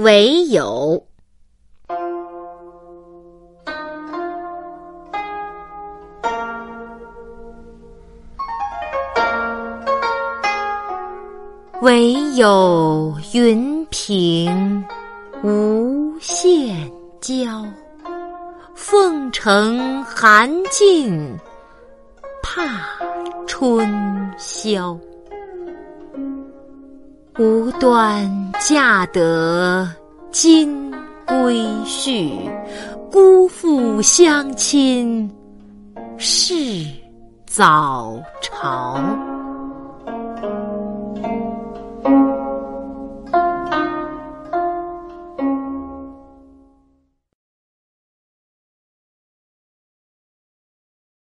唯有，唯有云平无限娇，凤城寒尽怕春宵。无端嫁得金龟婿，辜负相亲是早朝。